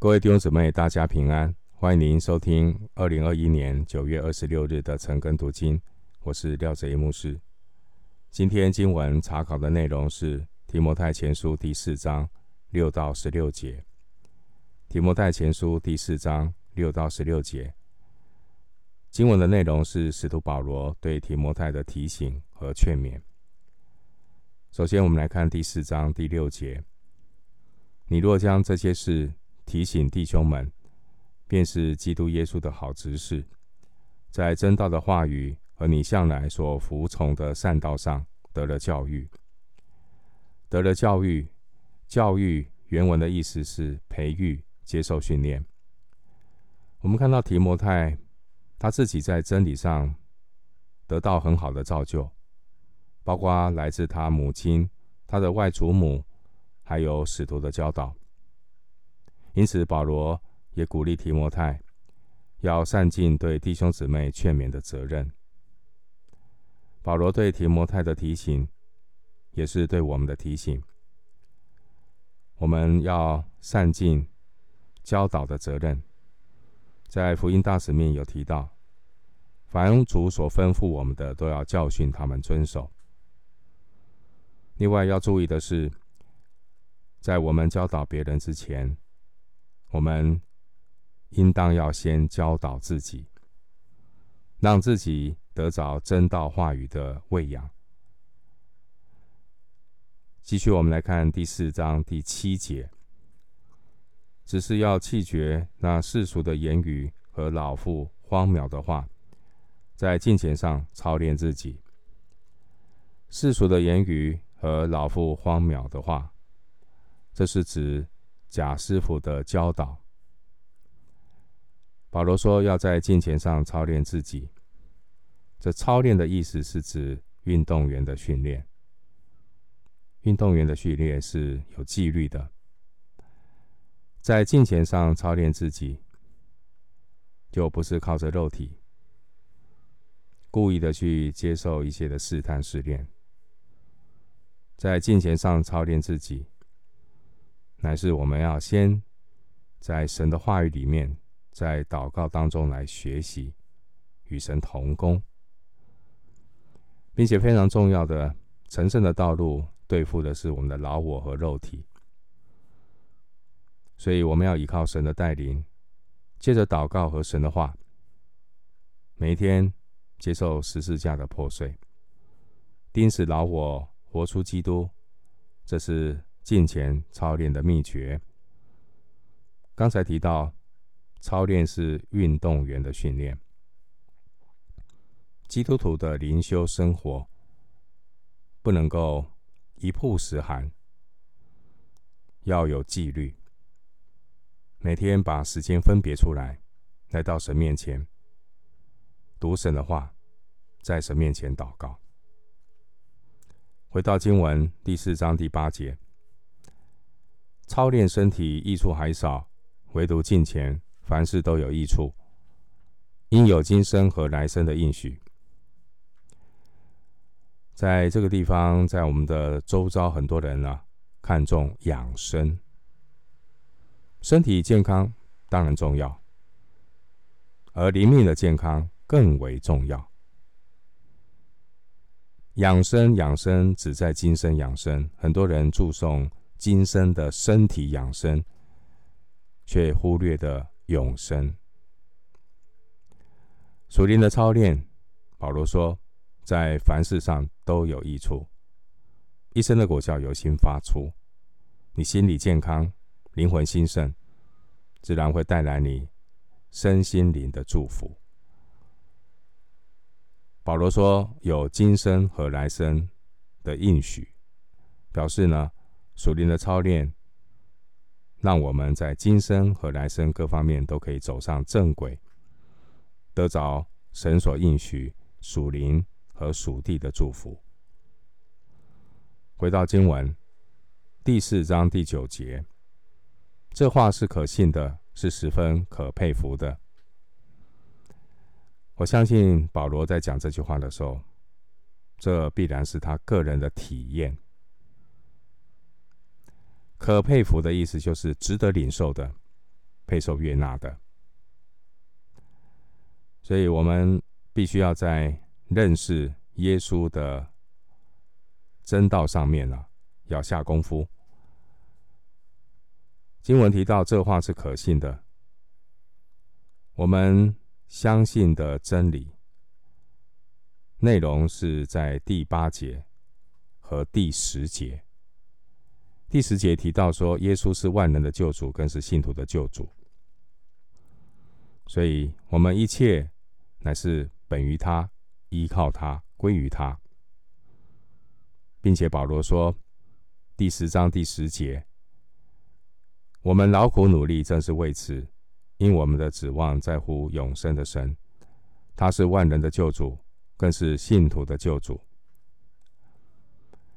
各位弟兄姊妹，大家平安！欢迎您收听二零二一年九月二十六日的晨更读经，我是廖哲一牧师。今天经文查考的内容是提摩太前书第四章六到十六节。提摩太前书第四章六到十六节，经文的内容是使徒保罗对提摩太的提醒和劝勉。首先，我们来看第四章第六节：你若将这些事提醒弟兄们，便是基督耶稣的好执事，在真道的话语和你向来所服从的善道上得了教育。得了教育，教育原文的意思是培育、接受训练。我们看到提摩太他自己在真理上得到很好的造就，包括来自他母亲、他的外祖母，还有使徒的教导。因此，保罗也鼓励提摩太要善尽对弟兄姊妹劝勉的责任。保罗对提摩太的提醒，也是对我们的提醒。我们要善尽教导的责任。在福音大使命有提到，凡主所吩咐我们的，都要教训他们遵守。另外要注意的是，在我们教导别人之前，我们应当要先教导自己，让自己得着真道话语的喂养。继续，我们来看第四章第七节，只是要弃绝那世俗的言语和老妇荒渺的话，在敬虔上操练自己。世俗的言语和老妇荒谬的话，这是指。贾师傅的教导，保罗说要在金钱上操练自己。这操练的意思是指运动员的训练。运动员的训练是有纪律的，在金钱上操练自己，就不是靠着肉体故意的去接受一些的试探试炼，在金钱上操练自己。乃是我们要先在神的话语里面，在祷告当中来学习与神同工，并且非常重要的成圣的道路，对付的是我们的老我和肉体。所以我们要依靠神的带领，借着祷告和神的话，每一天接受十字架的破碎，钉死老我，活出基督。这是。近前操练的秘诀。刚才提到，操练是运动员的训练。基督徒的灵修生活不能够一曝十寒，要有纪律。每天把时间分别出来，来到神面前读神的话，在神面前祷告。回到经文第四章第八节。操练身体益处还少，唯独近前，凡事都有益处，因有今生和来生的应许。在这个地方，在我们的周遭，很多人啊看重养生，身体健康当然重要，而灵命的健康更为重要。养生养生只在今生养生，很多人注重。今生的身体养生，却忽略的永生。属灵的操练，保罗说，在凡事上都有益处。一生的果效由心发出，你心理健康，灵魂兴盛，自然会带来你身心灵的祝福。保罗说，有今生和来生的应许，表示呢。属灵的操练，让我们在今生和来生各方面都可以走上正轨，得着神所应许属灵和属地的祝福。回到经文第四章第九节，这话是可信的，是十分可佩服的。我相信保罗在讲这句话的时候，这必然是他个人的体验。可佩服的意思就是值得领受的，配受悦纳的。所以，我们必须要在认识耶稣的真道上面呢、啊，要下功夫。经文提到这话是可信的，我们相信的真理内容是在第八节和第十节。第十节提到说，耶稣是万人的救主，更是信徒的救主。所以，我们一切乃是本于他，依靠他，归于他，并且保罗说，第十章第十节，我们劳苦努力，正是为此，因我们的指望在乎永生的神，他是万人的救主，更是信徒的救主。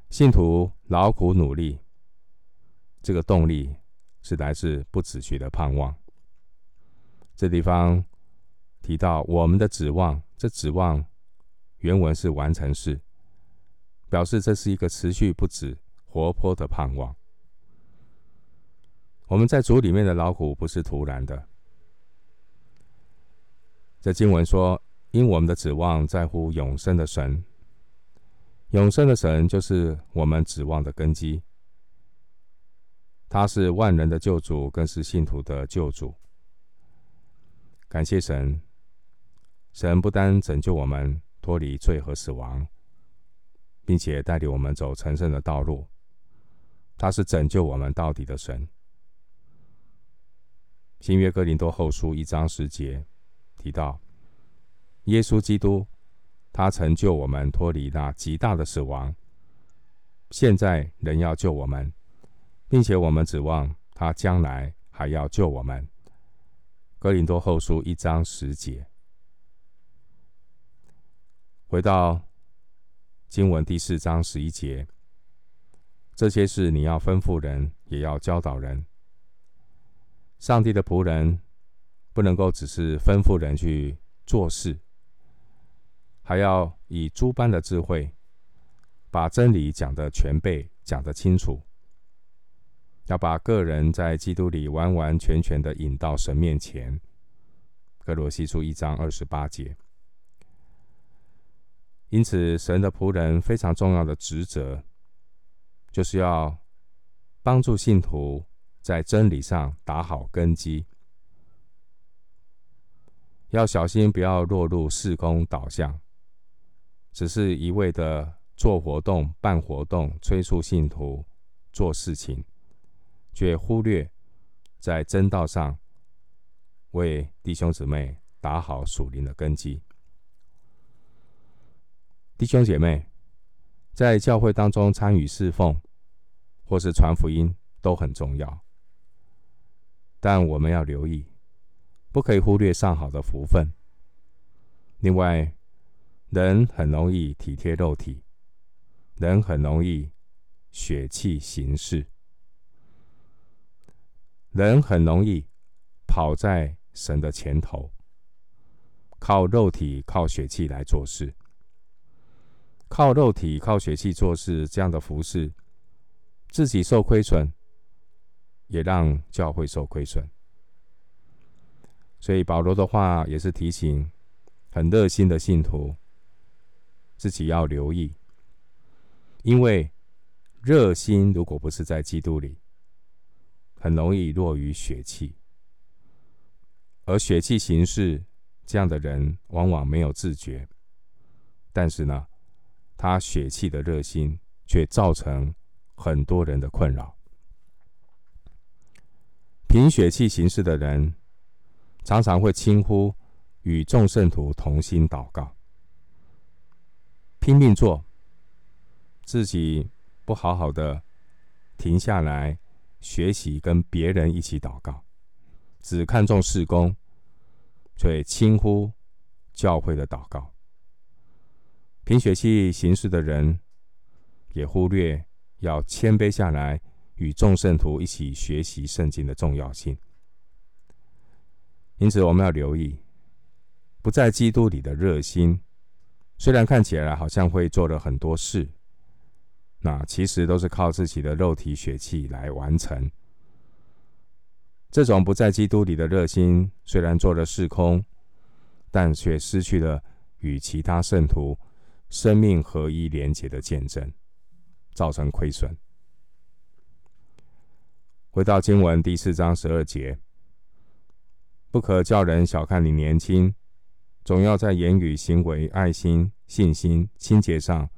信徒劳苦努力。这个动力是来自不止息的盼望。这地方提到我们的指望，这指望原文是完成式，表示这是一个持续不止、活泼的盼望。我们在主里面的劳苦不是突然的。这经文说：“因我们的指望在乎永生的神，永生的神就是我们指望的根基。”他是万人的救主，更是信徒的救主。感谢神，神不单拯救我们脱离罪和死亡，并且带领我们走成圣的道路。他是拯救我们到底的神。新约哥林多后书一章十节提到，耶稣基督，他曾救我们脱离那极大的死亡，现在仍要救我们。并且我们指望他将来还要救我们。格林多后书一章十节。回到经文第四章十一节，这些事你要吩咐人，也要教导人。上帝的仆人不能够只是吩咐人去做事，还要以诸般的智慧，把真理讲得全备，讲得清楚。要把个人在基督里完完全全的引到神面前。歌罗西书一章二十八节。因此，神的仆人非常重要的职责，就是要帮助信徒在真理上打好根基，要小心不要落入事工导向，只是一味的做活动、办活动，催促信徒做事情。却忽略在真道上为弟兄姊妹打好属灵的根基。弟兄姐妹在教会当中参与侍奉或是传福音都很重要，但我们要留意，不可以忽略上好的福分。另外，人很容易体贴肉体，人很容易血气行事。人很容易跑在神的前头，靠肉体、靠血气来做事，靠肉体、靠血气做事，这样的服事，自己受亏损，也让教会受亏损。所以保罗的话也是提醒很热心的信徒，自己要留意，因为热心如果不是在基督里。很容易落于血气，而血气行事这样的人，往往没有自觉。但是呢，他血气的热心却造成很多人的困扰。凭血气行事的人，常常会轻忽与众圣徒同心祷告，拼命做，自己不好好的停下来。学习跟别人一起祷告，只看重事工，却轻忽教会的祷告。凭血气行事的人，也忽略要谦卑下来，与众圣徒一起学习圣经的重要性。因此，我们要留意，不在基督里的热心，虽然看起来好像会做了很多事。那其实都是靠自己的肉体血气来完成，这种不在基督里的热心，虽然做了事空，但却失去了与其他圣徒生命合一连结的见证，造成亏损。回到经文第四章十二节，不可叫人小看你年轻，总要在言语、行为、爱心、信心、清洁上，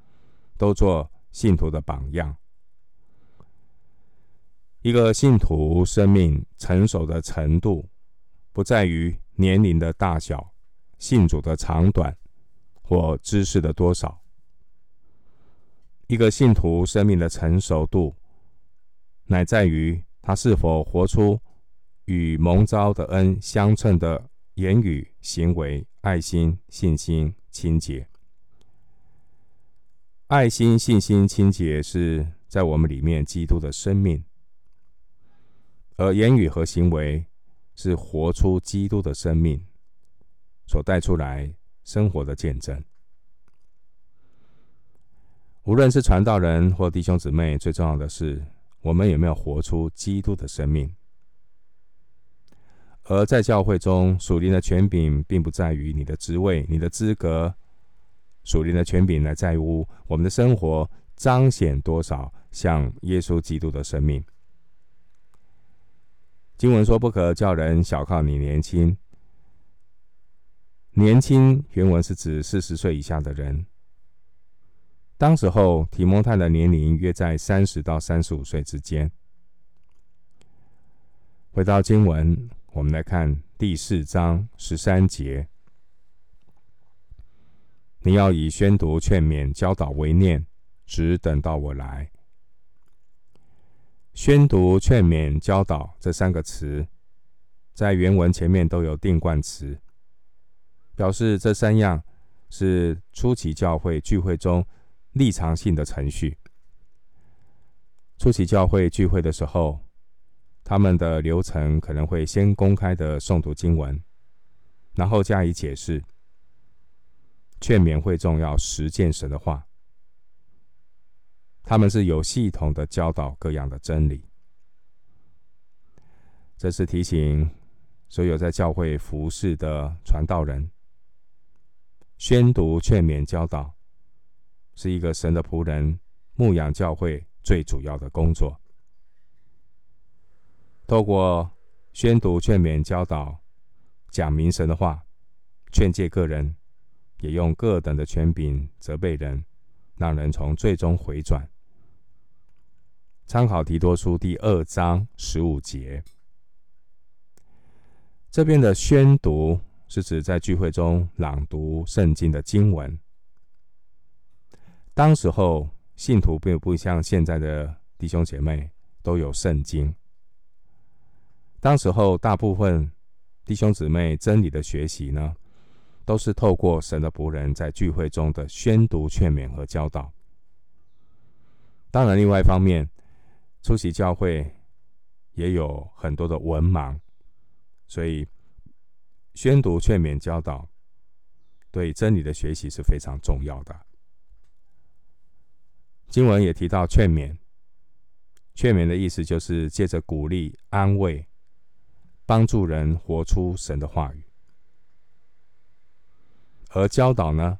都做信徒的榜样。一个信徒生命成熟的程度，不在于年龄的大小、信主的长短或知识的多少。一个信徒生命的成熟度，乃在于他是否活出与蒙召的恩相称的言语、行为、爱心、信心、清洁。爱心、信心、清洁是在我们里面基督的生命。而言语和行为是活出基督的生命所带出来生活的见证。无论是传道人或弟兄姊妹，最重要的是我们有没有活出基督的生命。而在教会中，属灵的权柄并不在于你的职位、你的资格，属灵的权柄乃在于我们的生活彰显多少像耶稣基督的生命。经文说：“不可叫人小看你年轻。年轻原文是指四十岁以下的人。当时候提摩太的年龄约在三十到三十五岁之间。”回到经文，我们来看第四章十三节：“你要以宣读、劝勉、教导为念，只等到我来。”宣读、劝勉、教导这三个词，在原文前面都有定冠词，表示这三样是初期教会聚会中立场性的程序。初期教会聚会的时候，他们的流程可能会先公开的诵读经文，然后加以解释，劝勉会众要实践神的话。他们是有系统的教导各样的真理。这是提醒所有在教会服侍的传道人，宣读、劝勉、教导，是一个神的仆人牧养教会最主要的工作。透过宣读、劝勉、教导，讲明神的话，劝诫个人，也用各等的权柄责备人，让人从最终回转。参考提多书第二章十五节，这边的宣读是指在聚会中朗读圣经的经文。当时候信徒并不像现在的弟兄姐妹都有圣经。当时候大部分弟兄姊妹真理的学习呢，都是透过神的仆人在聚会中的宣读、劝勉和教导。当然，另外一方面。出席教会也有很多的文盲，所以宣读、劝勉、教导对真理的学习是非常重要的。经文也提到劝勉，劝勉的意思就是借着鼓励、安慰，帮助人活出神的话语。而教导呢，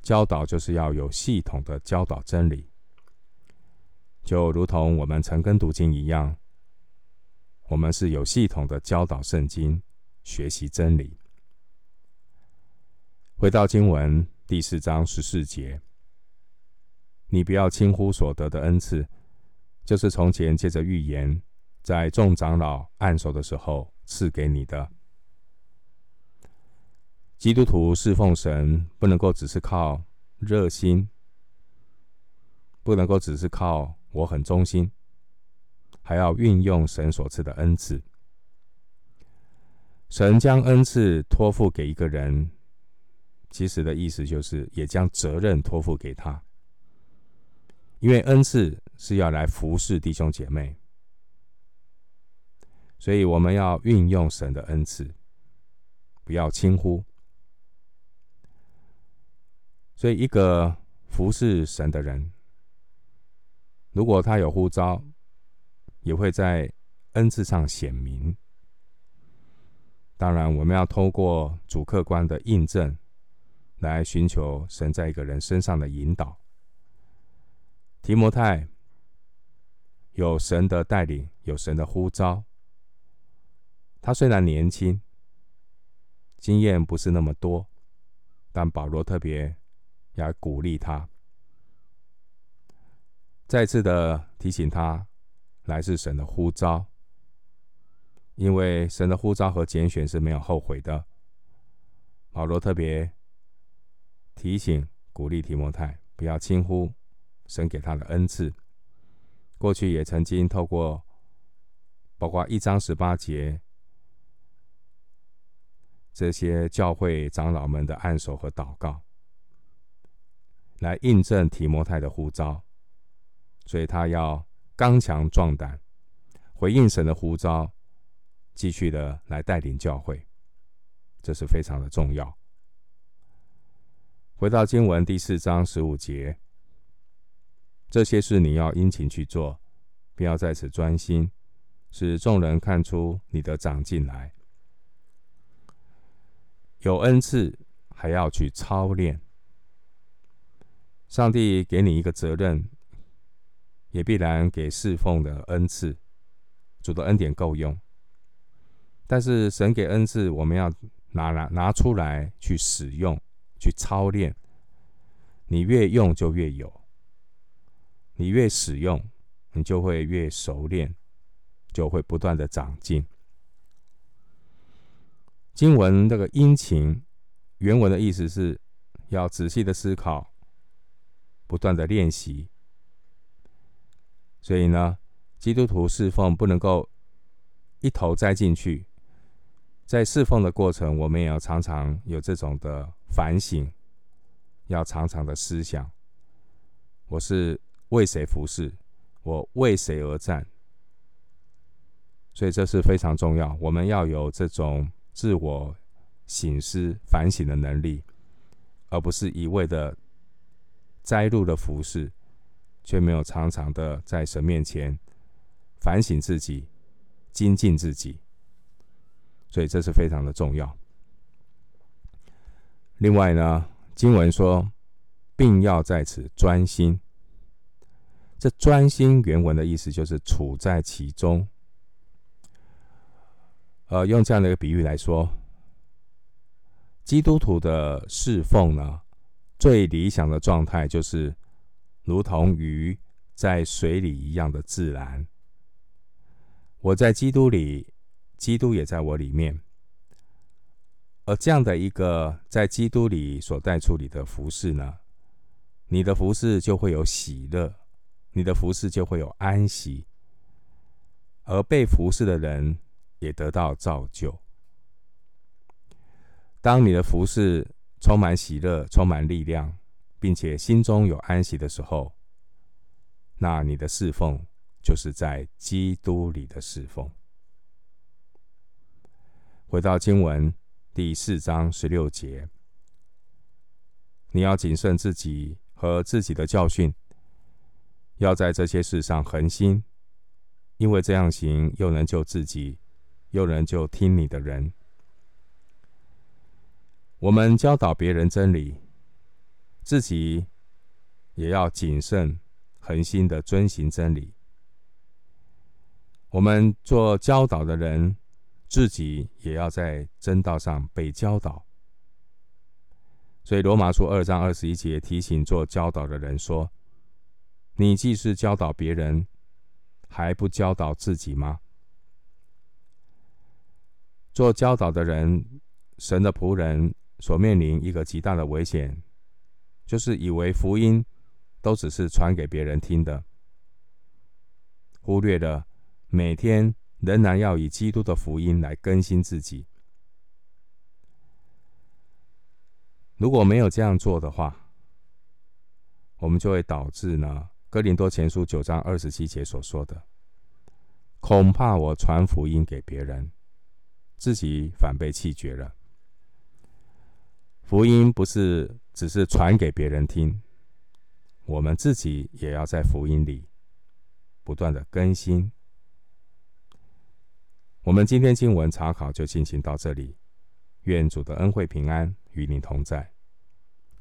教导就是要有系统的教导真理。就如同我们晨更读经一样，我们是有系统的教导圣经、学习真理。回到经文第四章十四节，你不要轻忽所得的恩赐，就是从前借着预言，在众长老按手的时候赐给你的。基督徒侍奉神，不能够只是靠热心，不能够只是靠。我很忠心，还要运用神所赐的恩赐。神将恩赐托付给一个人，其实的意思就是也将责任托付给他，因为恩赐是要来服侍弟兄姐妹，所以我们要运用神的恩赐，不要轻忽。所以，一个服侍神的人。如果他有呼召，也会在恩赐上显明，当然，我们要透过主客观的印证，来寻求神在一个人身上的引导。提摩太有神的带领，有神的呼召。他虽然年轻，经验不是那么多，但保罗特别要鼓励他，再次的提醒他，来自神的呼召。因为神的呼召和拣选是没有后悔的。保罗特别提醒、鼓励提摩太，不要轻忽神给他的恩赐。过去也曾经透过包括一章十八节这些教会长老们的按手和祷告，来印证提摩太的呼召。所以他要刚强壮胆，回应神的呼召。继续的来带领教会，这是非常的重要。回到经文第四章十五节，这些事你要殷勤去做，并要在此专心，使众人看出你的长进来。有恩赐还要去操练。上帝给你一个责任，也必然给侍奉的恩赐。主的恩典够用。但是神给恩赐，我们要拿来拿出来去使用、去操练。你越用就越有，你越使用，你就会越熟练，就会不断的长进。经文这个殷勤，原文的意思是要仔细的思考，不断的练习。所以呢，基督徒侍奉不能够一头栽进去。在侍奉的过程，我们也要常常有这种的反省，要常常的思想：我是为谁服侍？我为谁而战？所以这是非常重要。我们要有这种自我省思、反省的能力，而不是一味的摘入了服饰，却没有常常的在神面前反省自己、精进自己。所以这是非常的重要。另外呢，经文说，并要在此专心。这专心原文的意思就是处在其中。呃，用这样的一个比喻来说，基督徒的侍奉呢，最理想的状态就是如同鱼在水里一样的自然。我在基督里。基督也在我里面，而这样的一个在基督里所带出你的服侍呢，你的服侍就会有喜乐，你的服侍就会有安息，而被服侍的人也得到造就。当你的服侍充满喜乐、充满力量，并且心中有安息的时候，那你的侍奉就是在基督里的侍奉。回到经文第四章十六节，你要谨慎自己和自己的教训，要在这些事上恒心，因为这样行又能救自己，又能救听你的人。我们教导别人真理，自己也要谨慎恒心的遵行真理。我们做教导的人。自己也要在真道上被教导，所以罗马书二章二十一节提醒做教导的人说：“你既是教导别人，还不教导自己吗？”做教导的人，神的仆人所面临一个极大的危险，就是以为福音都只是传给别人听的，忽略了每天。仍然要以基督的福音来更新自己。如果没有这样做的话，我们就会导致呢，哥林多前书九章二十七节所说的：“恐怕我传福音给别人，自己反被弃绝了。”福音不是只是传给别人听，我们自己也要在福音里不断的更新。我们今天经文查考就进行到这里，愿主的恩惠平安与你同在。